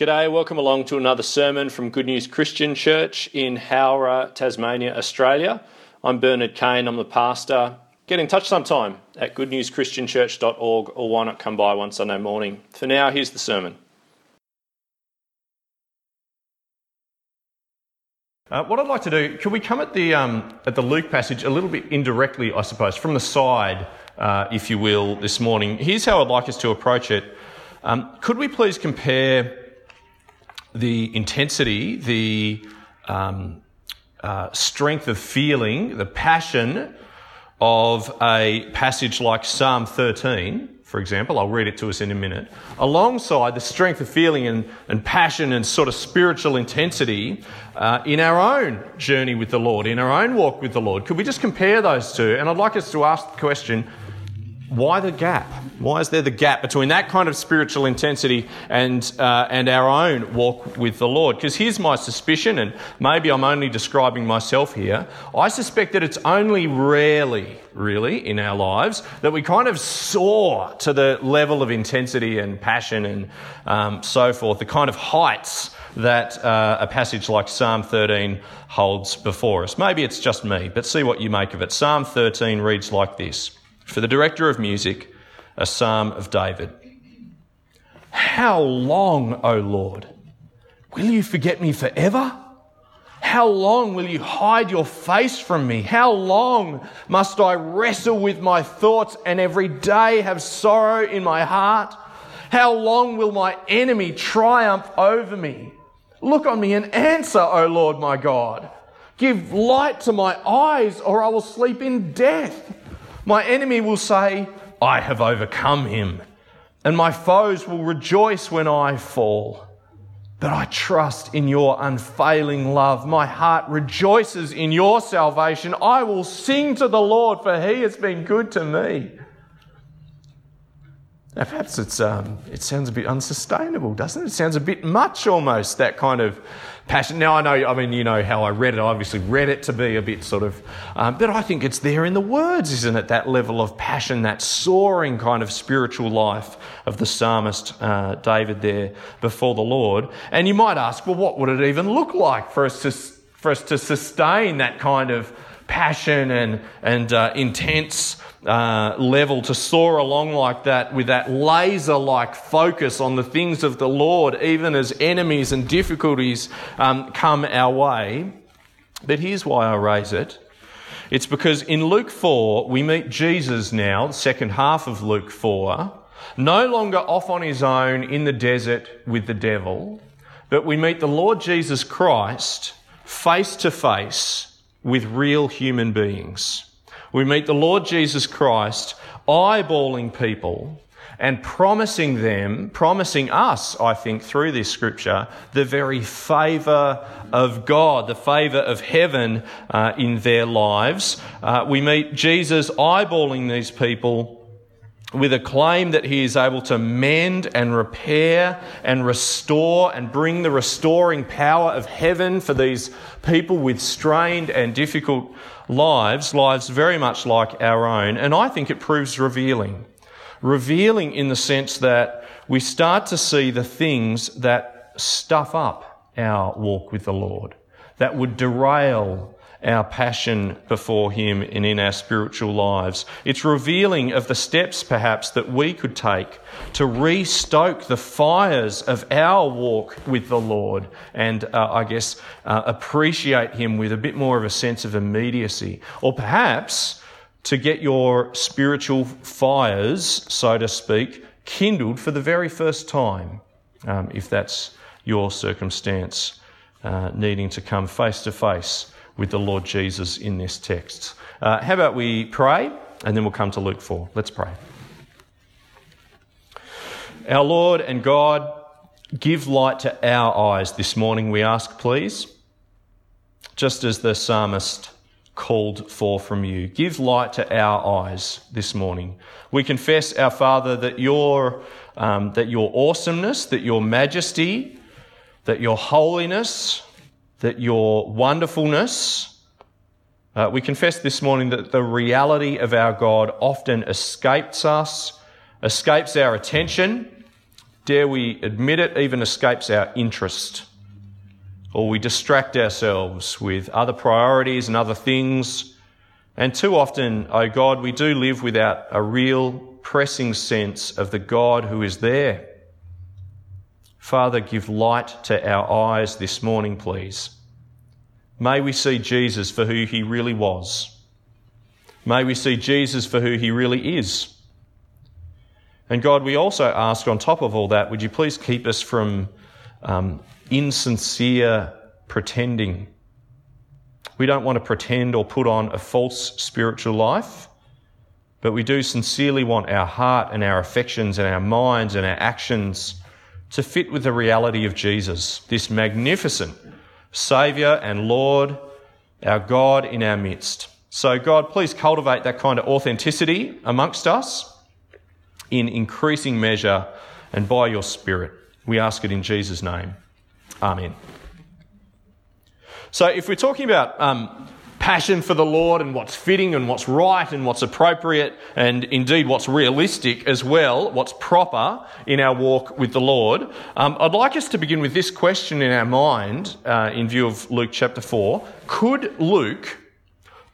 G'day, welcome along to another sermon from Good News Christian Church in Howrah, Tasmania, Australia. I'm Bernard Kane, I'm the pastor. Get in touch sometime at goodnewschristianchurch.org or why not come by one Sunday morning. For now, here's the sermon. Uh, what I'd like to do, can we come at the, um, at the Luke passage a little bit indirectly, I suppose, from the side, uh, if you will, this morning? Here's how I'd like us to approach it. Um, could we please compare the intensity, the um, uh, strength of feeling, the passion of a passage like Psalm 13, for example, I'll read it to us in a minute, alongside the strength of feeling and, and passion and sort of spiritual intensity uh, in our own journey with the Lord, in our own walk with the Lord. Could we just compare those two? And I'd like us to ask the question why the gap? Why is there the gap between that kind of spiritual intensity and, uh, and our own walk with the Lord? Because here's my suspicion, and maybe I'm only describing myself here. I suspect that it's only rarely, really, in our lives that we kind of soar to the level of intensity and passion and um, so forth, the kind of heights that uh, a passage like Psalm 13 holds before us. Maybe it's just me, but see what you make of it. Psalm 13 reads like this. For the director of music, a psalm of David. How long, O Lord? Will you forget me forever? How long will you hide your face from me? How long must I wrestle with my thoughts and every day have sorrow in my heart? How long will my enemy triumph over me? Look on me and answer, O Lord my God. Give light to my eyes, or I will sleep in death. My enemy will say, I have overcome him, and my foes will rejoice when I fall. But I trust in your unfailing love. My heart rejoices in your salvation. I will sing to the Lord, for he has been good to me. Now, perhaps it's, um, it sounds a bit unsustainable, doesn't it? It sounds a bit much almost, that kind of passion. Now, I know, I mean, you know how I read it. I obviously read it to be a bit sort of, um, but I think it's there in the words, isn't it? That level of passion, that soaring kind of spiritual life of the psalmist uh, David there before the Lord. And you might ask, well, what would it even look like for us to, for us to sustain that kind of passion and, and uh, intense uh, level to soar along like that with that laser like focus on the things of the Lord, even as enemies and difficulties um, come our way. But here's why I raise it. It's because in Luke 4, we meet Jesus now, the second half of Luke 4, no longer off on his own in the desert with the devil, but we meet the Lord Jesus Christ face to face with real human beings. We meet the Lord Jesus Christ eyeballing people and promising them, promising us, I think, through this scripture, the very favour of God, the favour of heaven uh, in their lives. Uh, we meet Jesus eyeballing these people with a claim that he is able to mend and repair and restore and bring the restoring power of heaven for these people with strained and difficult lives, lives very much like our own. And I think it proves revealing. Revealing in the sense that we start to see the things that stuff up our walk with the Lord, that would derail our passion before Him and in our spiritual lives. It's revealing of the steps, perhaps, that we could take to restoke the fires of our walk with the Lord and, uh, I guess, uh, appreciate Him with a bit more of a sense of immediacy. Or perhaps to get your spiritual fires, so to speak, kindled for the very first time, um, if that's your circumstance, uh, needing to come face to face with the Lord Jesus in this text. Uh, how about we pray and then we'll come to Luke 4. Let's pray. Our Lord and God, give light to our eyes this morning, we ask, please, just as the psalmist called for from you. Give light to our eyes this morning. We confess, our Father, that your, um, that your awesomeness, that your majesty, that your holiness, that your wonderfulness, uh, we confess this morning that the reality of our God often escapes us, escapes our attention, dare we admit it, even escapes our interest. Or we distract ourselves with other priorities and other things. And too often, oh God, we do live without a real pressing sense of the God who is there. Father, give light to our eyes this morning, please. May we see Jesus for who he really was. May we see Jesus for who he really is. And God, we also ask on top of all that, would you please keep us from um, insincere pretending? We don't want to pretend or put on a false spiritual life, but we do sincerely want our heart and our affections and our minds and our actions to fit with the reality of Jesus, this magnificent Saviour and Lord, our God in our midst. So, God, please cultivate that kind of authenticity amongst us in increasing measure and by your Spirit. We ask it in Jesus' name. Amen. So, if we're talking about um, passion for the Lord and what's fitting and what's right and what's appropriate and indeed what's realistic as well, what's proper in our walk with the Lord, um, I'd like us to begin with this question in our mind uh, in view of Luke chapter 4. Could Luke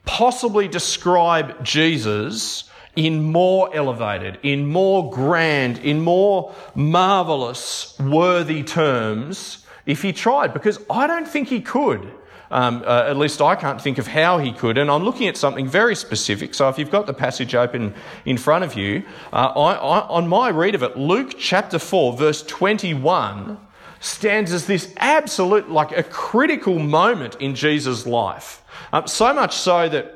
possibly describe Jesus in more elevated, in more grand, in more marvelous, worthy terms if he tried? Because I don't think he could. Um, uh, at least I can't think of how he could. And I'm looking at something very specific. So if you've got the passage open in front of you, uh, I, I, on my read of it, Luke chapter 4, verse 21 stands as this absolute, like a critical moment in Jesus' life. Um, so much so that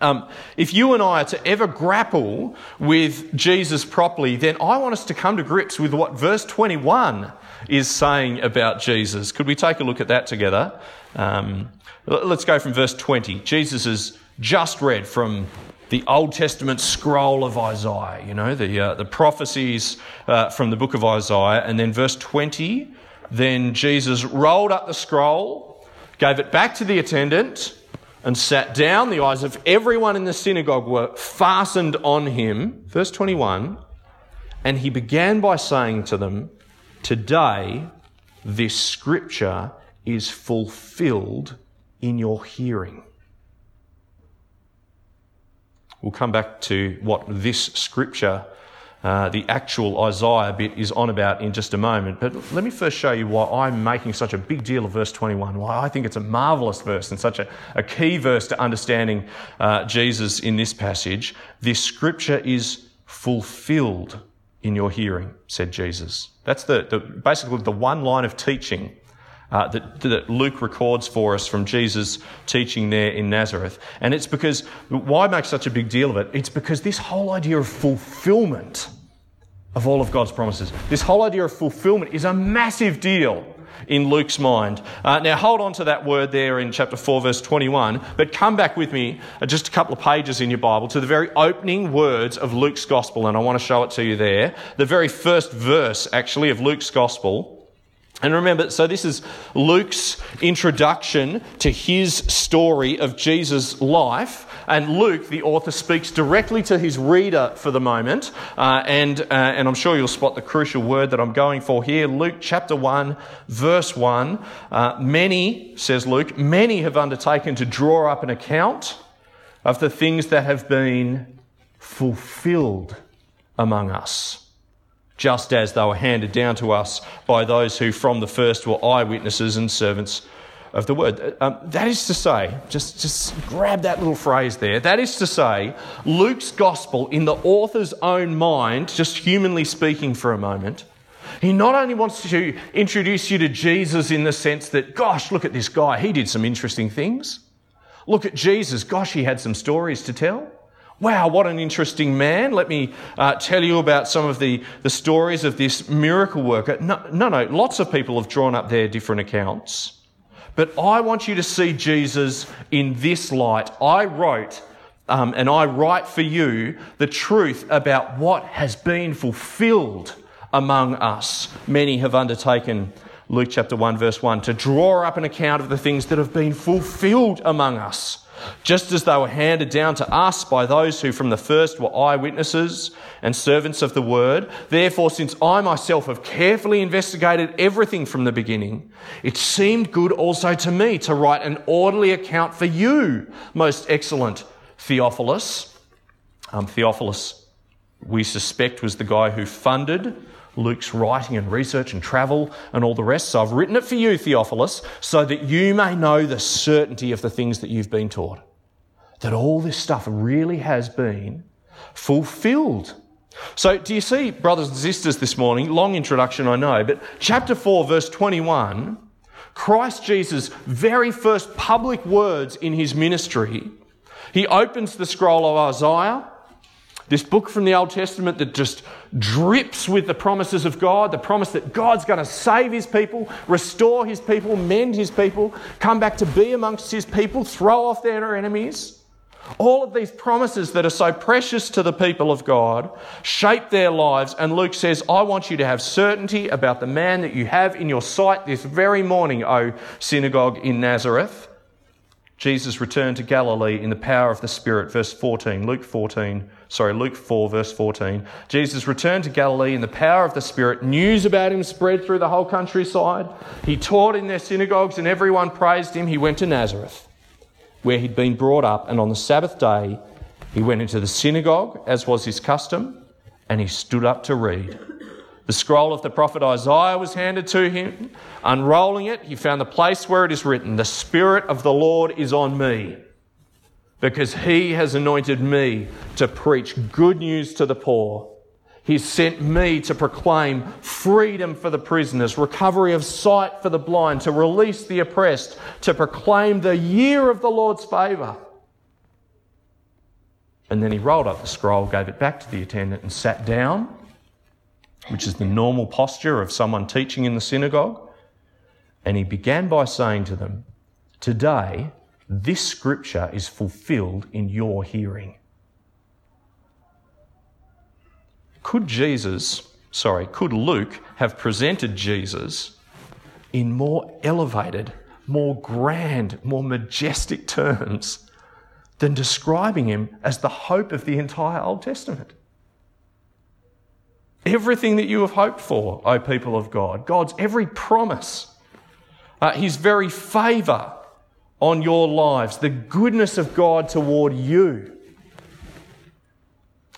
um, if you and I are to ever grapple with Jesus properly, then I want us to come to grips with what verse 21 is saying about Jesus. Could we take a look at that together? Um, let's go from verse 20. Jesus has just read from the Old Testament scroll of Isaiah, you know, the, uh, the prophecies uh, from the book of Isaiah. And then verse 20, then Jesus rolled up the scroll, gave it back to the attendant, and sat down. The eyes of everyone in the synagogue were fastened on him. Verse 21, and he began by saying to them, Today, this scripture is fulfilled in your hearing. We'll come back to what this scripture, uh, the actual Isaiah bit, is on about in just a moment. But let me first show you why I'm making such a big deal of verse 21, why I think it's a marvelous verse and such a, a key verse to understanding uh, Jesus in this passage. This scripture is fulfilled in your hearing, said Jesus. That's the, the basically the one line of teaching uh, that, that, Luke records for us from Jesus' teaching there in Nazareth. And it's because, why make such a big deal of it? It's because this whole idea of fulfillment of all of God's promises, this whole idea of fulfillment is a massive deal in Luke's mind. Uh, now, hold on to that word there in chapter 4, verse 21, but come back with me uh, just a couple of pages in your Bible to the very opening words of Luke's gospel, and I want to show it to you there. The very first verse, actually, of Luke's gospel. And remember, so this is Luke's introduction to his story of Jesus' life. And Luke, the author, speaks directly to his reader for the moment. Uh, and, uh, and I'm sure you'll spot the crucial word that I'm going for here. Luke chapter 1, verse 1. Uh, many, says Luke, many have undertaken to draw up an account of the things that have been fulfilled among us just as they were handed down to us by those who from the first were eyewitnesses and servants of the word. Um, that is to say, just, just grab that little phrase there. That is to say, Luke's gospel, in the author's own mind, just humanly speaking for a moment, he not only wants to introduce you to Jesus in the sense that, gosh, look at this guy, he did some interesting things. Look at Jesus, gosh, he had some stories to tell. Wow, what an interesting man. Let me uh, tell you about some of the, the stories of this miracle worker. No, no, no, lots of people have drawn up their different accounts. But I want you to see Jesus in this light. I wrote, um, and I write for you, the truth about what has been fulfilled among us. Many have undertaken Luke chapter 1, verse 1, to draw up an account of the things that have been fulfilled among us, just as they were handed down to us by those who from the first were eyewitnesses and servants of the word. Therefore, since I myself have carefully investigated everything from the beginning, it seemed good also to me to write an orderly account for you, most excellent Theophilus. Um, Theophilus, we suspect, was the guy who funded Luke's writing and research and travel and all the rest. So I've written it for you, Theophilus, so that you may know the certainty of the things that you've been taught. That all this stuff really has been fulfilled. So, do you see, brothers and sisters, this morning? Long introduction, I know, but chapter 4, verse 21, Christ Jesus' very first public words in his ministry, he opens the scroll of Isaiah this book from the Old Testament that just drips with the promises of God, the promise that God's going to save his people, restore his people, mend his people, come back to be amongst his people, throw off their enemies. All of these promises that are so precious to the people of God shape their lives. And Luke says, I want you to have certainty about the man that you have in your sight this very morning, O synagogue in Nazareth. Jesus returned to Galilee in the power of the Spirit, verse 14, Luke 14, sorry, Luke 4, verse 14. Jesus returned to Galilee in the power of the Spirit. News about him spread through the whole countryside. He taught in their synagogues and everyone praised him. He went to Nazareth, where he'd been brought up, and on the Sabbath day, he went into the synagogue, as was his custom, and he stood up to read. The scroll of the prophet Isaiah was handed to him. Unrolling it, he found the place where it is written, The Spirit of the Lord is on me, because he has anointed me to preach good news to the poor. He sent me to proclaim freedom for the prisoners, recovery of sight for the blind, to release the oppressed, to proclaim the year of the Lord's favour. And then he rolled up the scroll, gave it back to the attendant, and sat down which is the normal posture of someone teaching in the synagogue. And he began by saying to them, Today, this scripture is fulfilled in your hearing. Could Jesus, sorry, could Luke have presented Jesus in more elevated, more grand, more majestic terms than describing him as the hope of the entire Old Testament? Everything that you have hoped for, O people of God, God's every promise, uh, His very favour on your lives, the goodness of God toward you,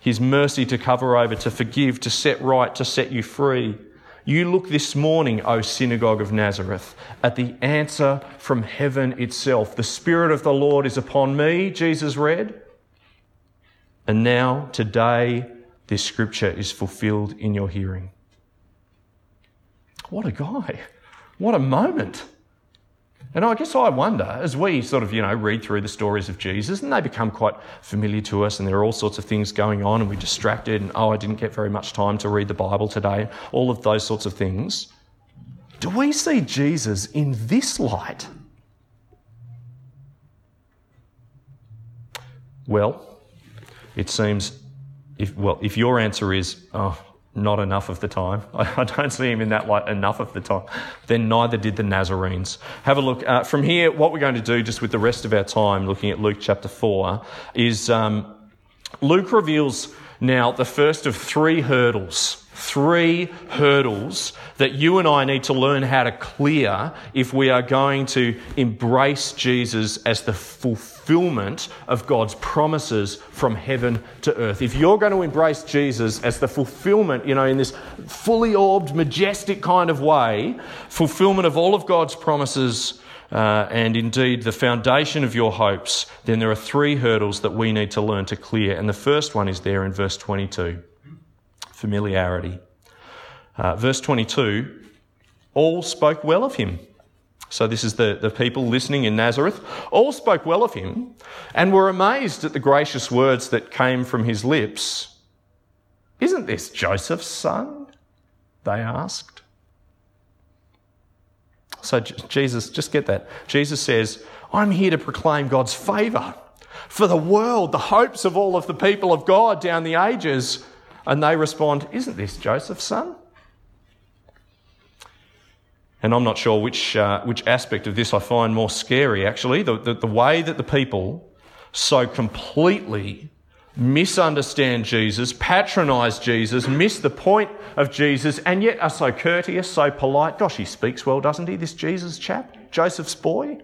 His mercy to cover over, to forgive, to set right, to set you free. You look this morning, O synagogue of Nazareth, at the answer from heaven itself. The Spirit of the Lord is upon me, Jesus read. And now, today, this scripture is fulfilled in your hearing. What a guy. What a moment. And I guess I wonder, as we sort of, you know, read through the stories of Jesus, and they become quite familiar to us, and there are all sorts of things going on, and we're distracted, and oh, I didn't get very much time to read the Bible today, all of those sorts of things. Do we see Jesus in this light? Well, it seems if, well, if your answer is, oh, not enough of the time, I, don't see him in that light enough of the time, then neither did the Nazarenes. Have a look. Uh, from here, what we're going to do, just with the rest of our time, looking at Luke chapter 4, is um, Luke reveals now the first of three hurdles three hurdles that you and I need to learn how to clear if we are going to embrace Jesus as the fulfillment of God's promises from heaven to earth. If you're going to embrace Jesus as the fulfillment, you know, in this fully orbed, majestic kind of way, fulfillment of all of God's promises. Uh, and indeed the foundation of your hopes, then there are three hurdles that we need to learn to clear. And the first one is there in verse 22 familiarity. Uh, verse 22 all spoke well of him. So, this is the, the people listening in Nazareth. All spoke well of him and were amazed at the gracious words that came from his lips. Isn't this Joseph's son? They asked. So, Jesus, just get that. Jesus says, I'm here to proclaim God's favour for the world, the hopes of all of the people of God down the ages. And they respond, Isn't this Joseph's son? And I'm not sure which, uh, which aspect of this I find more scary, actually. The, the, the way that the people so completely misunderstand Jesus, patronize Jesus, miss the point of Jesus, and yet are so courteous, so polite. Gosh, he speaks well, doesn't he, this Jesus chap? Joseph's boy?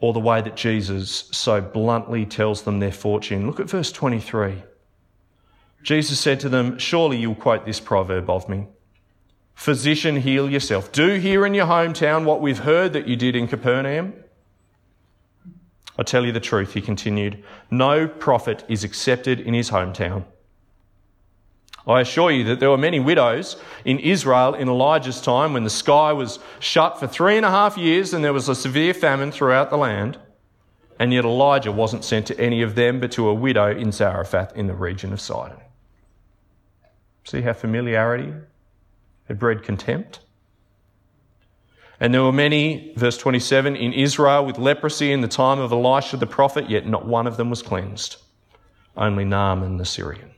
Or the way that Jesus so bluntly tells them their fortune. Look at verse 23. Jesus said to them, Surely you'll quote this proverb of me. Physician, heal yourself. Do here in your hometown what we've heard that you did in Capernaum. I tell you the truth, he continued. No prophet is accepted in his hometown. I assure you that there were many widows in Israel in Elijah's time when the sky was shut for three and a half years and there was a severe famine throughout the land. And yet Elijah wasn't sent to any of them, but to a widow in Zarephath in the region of Sidon. See how familiarity had bred contempt? And there were many, verse 27, in Israel with leprosy in the time of Elisha the prophet, yet not one of them was cleansed, only Naaman the Syrian.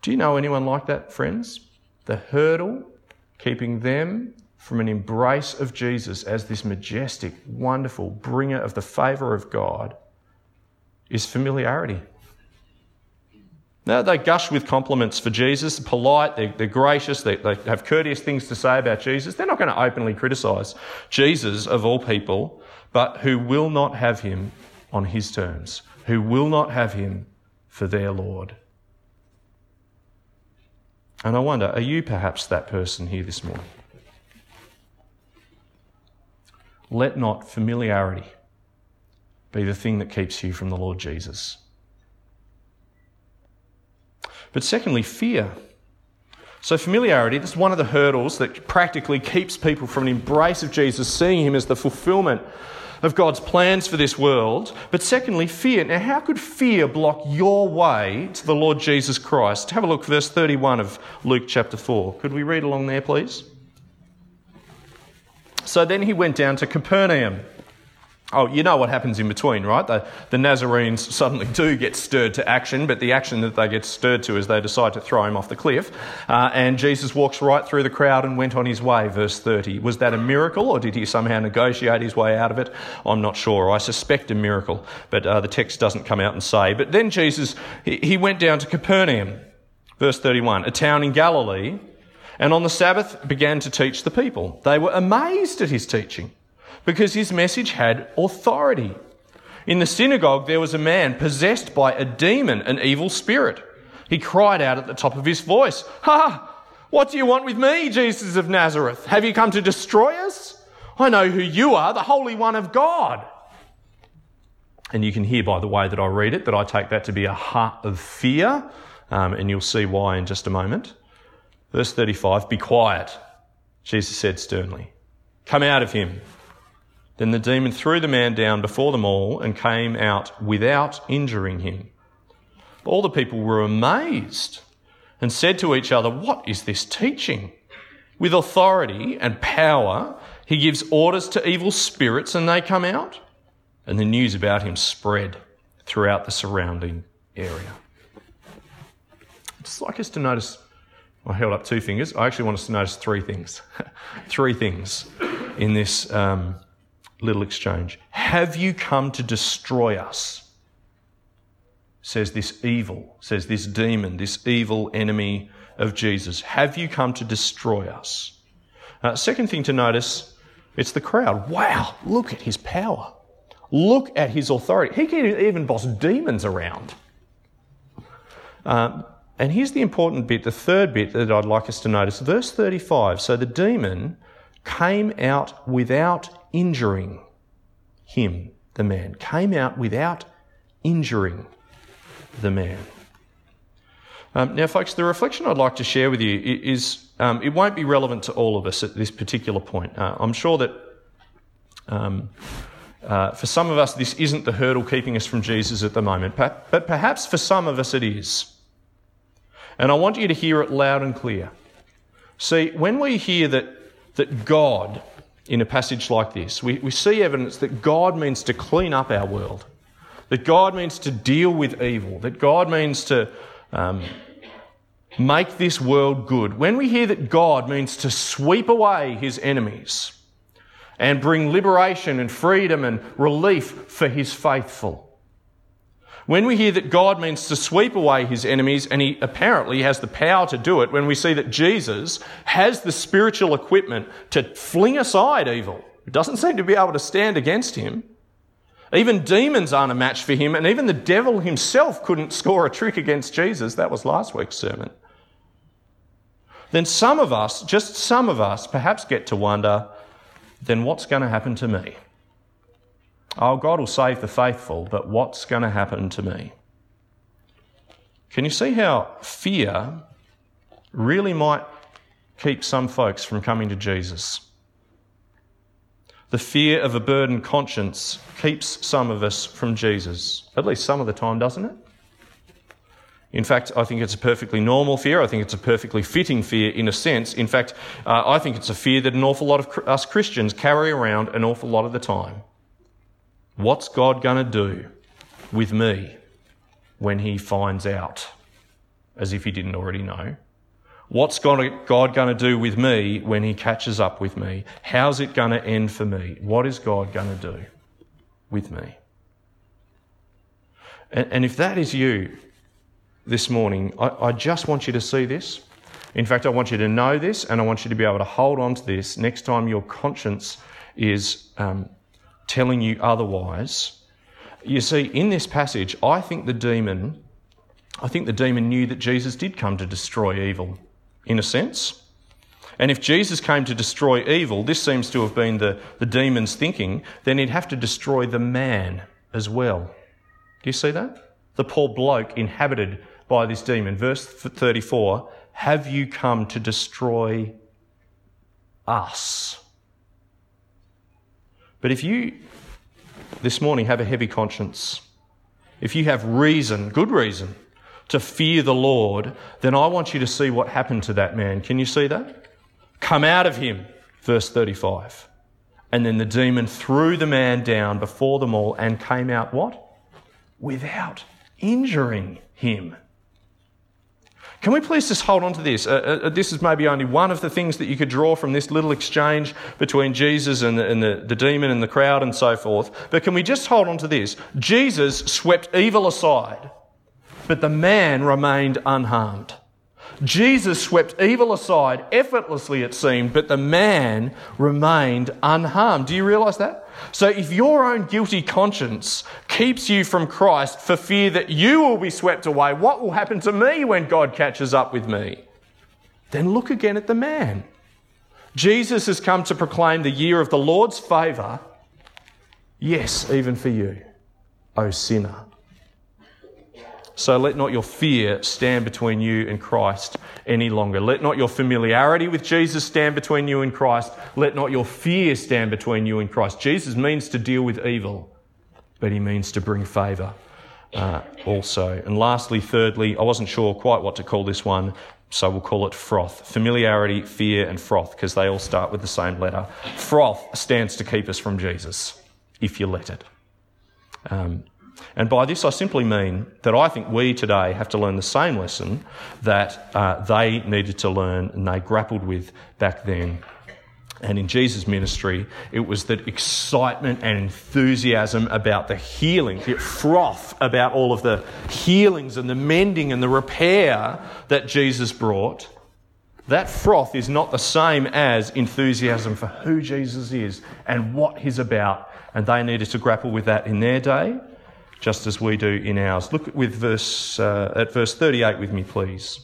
Do you know anyone like that, friends? The hurdle keeping them from an embrace of Jesus as this majestic, wonderful bringer of the favour of God is familiarity. Now, they gush with compliments for Jesus, polite, they're, they're gracious, they, they have courteous things to say about Jesus. They're not going to openly criticise Jesus, of all people, but who will not have him on his terms, who will not have him for their Lord. And I wonder, are you perhaps that person here this morning? Let not familiarity be the thing that keeps you from the Lord Jesus. But secondly, fear. So, familiarity, this is one of the hurdles that practically keeps people from an embrace of Jesus, seeing him as the fulfillment of God's plans for this world. But secondly, fear. Now, how could fear block your way to the Lord Jesus Christ? Have a look, verse 31 of Luke chapter 4. Could we read along there, please? So then he went down to Capernaum. Oh, you know what happens in between, right? The, the, Nazarenes suddenly do get stirred to action, but the action that they get stirred to is they decide to throw him off the cliff. Uh, and Jesus walks right through the crowd and went on his way, verse 30. Was that a miracle, or did he somehow negotiate his way out of it? I'm not sure. I suspect a miracle, but uh, the text doesn't come out and say. But then Jesus, he, he went down to Capernaum, verse 31, a town in Galilee, and on the Sabbath began to teach the people. They were amazed at his teaching because his message had authority. In the synagogue, there was a man possessed by a demon, an evil spirit. He cried out at the top of his voice, Ha! What do you want with me, Jesus of Nazareth? Have you come to destroy us? I know who you are, the Holy One of God. And you can hear by the way that I read it that I take that to be a heart of fear, um, and you'll see why in just a moment. Verse 35 Be quiet, Jesus said sternly. Come out of him. Then the demon threw the man down before them all and came out without injuring him. All the people were amazed and said to each other, What is this teaching? With authority and power, he gives orders to evil spirits and they come out. And the news about him spread throughout the surrounding area. I'd just like us to notice, I held up two fingers. I actually want us to notice three things. three things in this. Um, little exchange. Have you come to destroy us? Says this evil, says this demon, this evil enemy of Jesus. Have you come to destroy us? Uh, second thing to notice, it's the crowd. Wow, look at his power. Look at his authority. He can even boss demons around. Um, and here's the important bit, the third bit that I'd like us to notice. Verse 35. So the demon came out without injuring him, the man, came out without injuring the man. Um, now, folks, the reflection I'd like to share with you is um, it won't be relevant to all of us at this particular point. Uh, I'm sure that um, uh, for some of us, this isn't the hurdle keeping us from Jesus at the moment, but perhaps for some of us it is. And I want you to hear it loud and clear. See, when we hear that, that God in a passage like this. We, we see evidence that God means to clean up our world, that God means to deal with evil, that God means to, um, make this world good, when we hear that God means to sweep away his enemies and bring liberation and freedom and relief for his faithful, when we hear that God means to sweep away his enemies, and he apparently has the power to do it, when we see that Jesus has the spiritual equipment to fling aside evil, it doesn't seem to be able to stand against him. Even demons aren't a match for him, and even the devil himself couldn't score a trick against Jesus. That was last week's sermon. Then some of us, just some of us, perhaps get to wonder then what's going to happen to me? Oh, God will save the faithful, but what's going to happen to me? Can you see how fear really might keep some folks from coming to Jesus? The fear of a burdened conscience keeps some of us from Jesus, at least some of the time, doesn't it? In fact, I think it's a perfectly normal fear. I think it's a perfectly fitting fear in a sense. In fact, uh, I think it's a fear that an awful lot of us Christians carry around an awful lot of the time. What's God going to do with me when He finds out? As if He didn't already know. What's God going to do with me when He catches up with me? How's it going to end for me? What is God going to do with me? And, if that is you this morning, I, I just want you to see this. In fact, I want you to know this, and I want you to be able to hold on to this next time your conscience is um, telling you otherwise. You see, in this passage, I think the demon, I think the demon knew that Jesus did come to destroy evil, in a sense. And if Jesus came to destroy evil, this seems to have been the, the demon's thinking, then he'd have to destroy the man as well. Do you see that? The poor bloke inhabited by this demon. Verse 34 Have you come to destroy us? But if you this morning have a heavy conscience, if you have reason, good reason, to fear the Lord, then I want you to see what happened to that man. Can you see that? Come out of him, verse 35. And then the demon threw the man down before them all and came out what? Without injuring him. Can we please just hold on to this? Uh, uh, this is maybe only one of the things that you could draw from this little exchange between Jesus and, the, and the, the demon and the crowd and so forth. But can we just hold on to this? Jesus swept evil aside, but the man remained unharmed. Jesus swept evil aside effortlessly, it seemed, but the man remained unharmed. Do you realize that? So if your own guilty conscience keeps you from Christ for fear that you will be swept away, what will happen to me when God catches up with me? Then look again at the man. Jesus has come to proclaim the year of the Lord's favour. Yes, even for you, O sinner. So let not your fear stand between you and Christ any longer. Let not your familiarity with Jesus stand between you and Christ. Let not your fear stand between you and Christ. Jesus means to deal with evil, but he means to bring favour uh, also. And lastly, thirdly, I wasn't sure quite what to call this one, so we'll call it froth. Familiarity, fear, and froth, because they all start with the same letter. Froth stands to keep us from Jesus, if you let it. Um, and by this, I simply mean that I think we today have to learn the same lesson that uh, they needed to learn and they grappled with back then. And in Jesus' ministry, it was that excitement and enthusiasm about the healing, the froth about all of the healings and the mending and the repair that Jesus brought. That froth is not the same as enthusiasm for who Jesus is and what he's about. And they needed to grapple with that in their day just as we do in ours. Look with verse, uh, at verse 38 with me, please.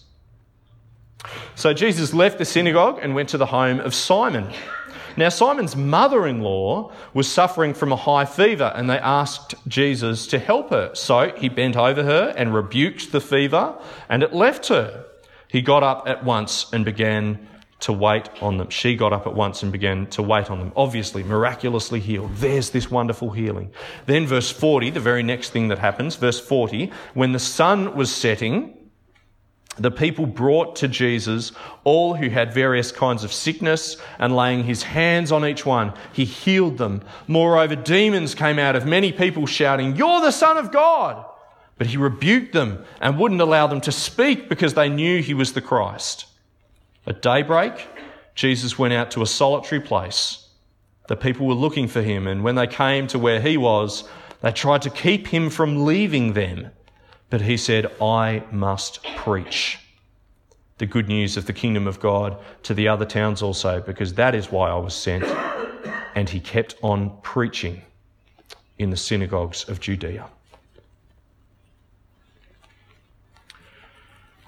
So Jesus left the synagogue and went to the home of Simon. Now, Simon's mother in law was suffering from a high fever, and they asked Jesus to help her. So he bent over her and rebuked the fever, and it left her. He got up at once and began to wait on them. She got up at once and began to wait on them. Obviously, miraculously healed. There's this wonderful healing. Then, verse 40, the very next thing that happens, verse 40, when the sun was setting, the people brought to Jesus all who had various kinds of sickness, and laying his hands on each one, he healed them. Moreover, demons came out of many people shouting, You're the Son of God! But he rebuked them and wouldn't allow them to speak because they knew he was the Christ. At daybreak, Jesus went out to a solitary place. The people were looking for him, and when they came to where he was, they tried to keep him from leaving them. But he said, I must preach the good news of the kingdom of God to the other towns also, because that is why I was sent. And he kept on preaching in the synagogues of Judea.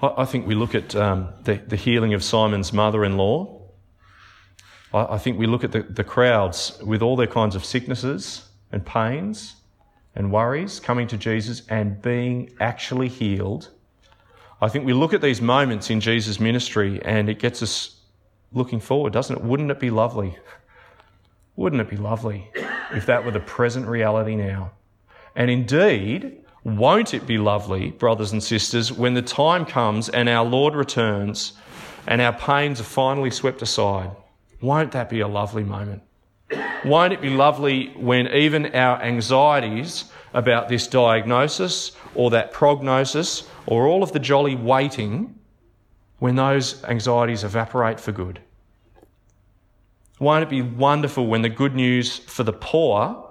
I think we look at um, the, the, healing of Simon's mother in law. I, I, think we look at the, the crowds with all their kinds of sicknesses and pains and worries coming to Jesus and being actually healed. I think we look at these moments in Jesus' ministry and it gets us looking forward, doesn't it? Wouldn't it be lovely? Wouldn't it be lovely if that were the present reality now? And indeed, won't it be lovely, brothers and sisters, when the time comes and our Lord returns and our pains are finally swept aside? Won't that be a lovely moment? Won't it be lovely when even our anxieties about this diagnosis or that prognosis or all of the jolly waiting, when those anxieties evaporate for good? Won't it be wonderful when the good news for the poor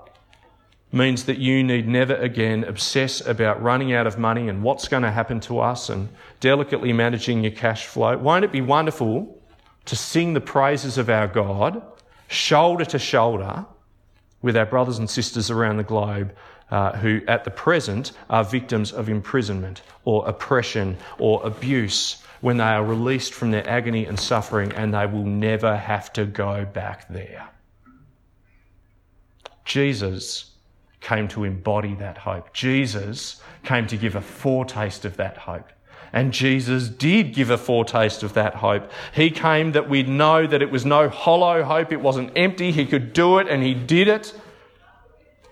means that you need never again obsess about running out of money and what's going to happen to us and delicately managing your cash flow. Won't it be wonderful to sing the praises of our God shoulder to shoulder with our brothers and sisters around the globe uh, who at the present are victims of imprisonment or oppression or abuse when they are released from their agony and suffering and they will never have to go back there. Jesus came to embody that hope. Jesus came to give a foretaste of that hope. And Jesus did give a foretaste of that hope. He came that we'd know that it was no hollow hope, it wasn't empty, He could do it, and He did it.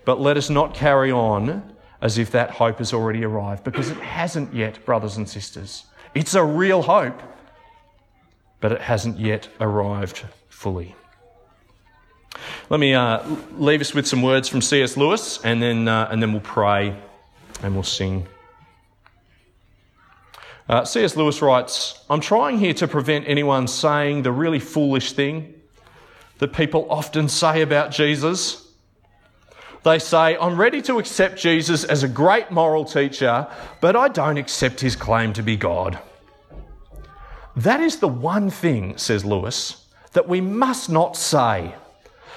But let us not carry on as if that hope has already arrived, because it hasn't yet, brothers and sisters. It's a real hope, but it hasn't yet arrived fully. Let me uh, leave us with some words from C.S. Lewis, and then, uh, and then we'll pray and we'll sing. Uh, C.S. Lewis writes I'm trying here to prevent anyone saying the really foolish thing that people often say about Jesus. They say, I'm ready to accept Jesus as a great moral teacher, but I don't accept his claim to be God. That is the one thing, says Lewis, that we must not say.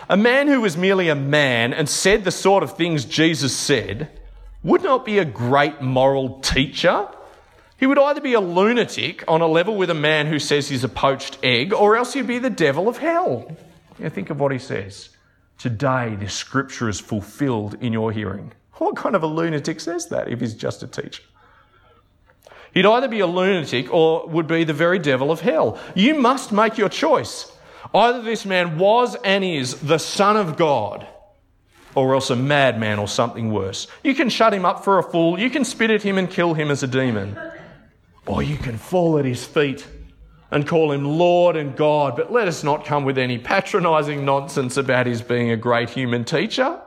A man who was merely a man and said the sort of things Jesus said would not be a great moral teacher. He would either be a lunatic on a level with a man who says he's a poached egg, or else he'd be the devil of hell. Yeah, think of what he says. Today, this scripture is fulfilled in your hearing. What kind of a lunatic says that if he's just a teacher? He'd either be a lunatic or would be the very devil of hell. You must make your choice. Either this man was and is the Son of God, or else a madman or something worse. You can shut him up for a fool, you can spit at him and kill him as a demon, or you can fall at his feet and call him Lord and God, but let us not come with any patronising nonsense about his being a great human teacher.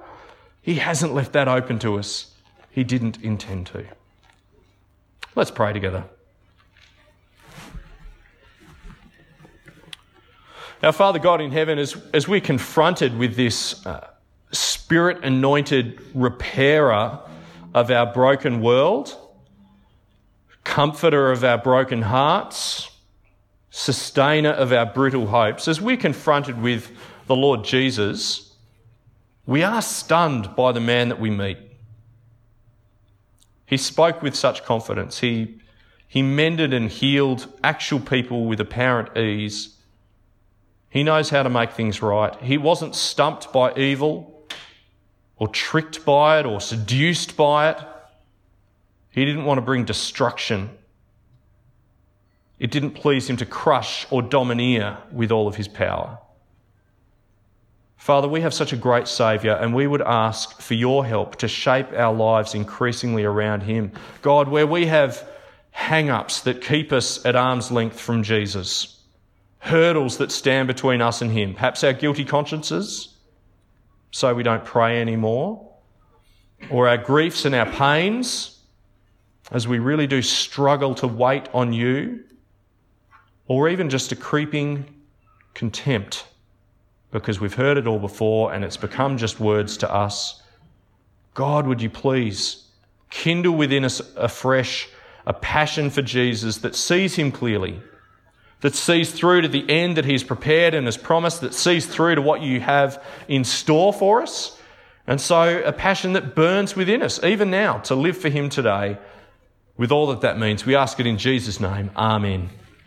He hasn't left that open to us. He didn't intend to. Let's pray together. Our Father God in heaven, as, as we're confronted with this uh, spirit anointed repairer of our broken world, comforter of our broken hearts, sustainer of our brittle hopes, as we're confronted with the Lord Jesus, we are stunned by the man that we meet. He spoke with such confidence. He, he mended and healed actual people with apparent ease. He knows how to make things right. He wasn't stumped by evil or tricked by it or seduced by it. He didn't want to bring destruction. It didn't please him to crush or domineer with all of his power. Father, we have such a great Saviour, and we would ask for your help to shape our lives increasingly around him. God, where we have hang ups that keep us at arm's length from Jesus, hurdles that stand between us and Him. Perhaps our guilty consciences, so we don't pray anymore, or our griefs and our pains, as we really do struggle to wait on you, or even just a creeping contempt because we've heard it all before and it's become just words to us. God, would you please kindle within us afresh a passion for Jesus that sees him clearly, that sees through to the end that he's prepared and has promised, that sees through to what you have in store for us. And so a passion that burns within us, even now, to live for him today with all that that means. We ask it in Jesus' name. Amen.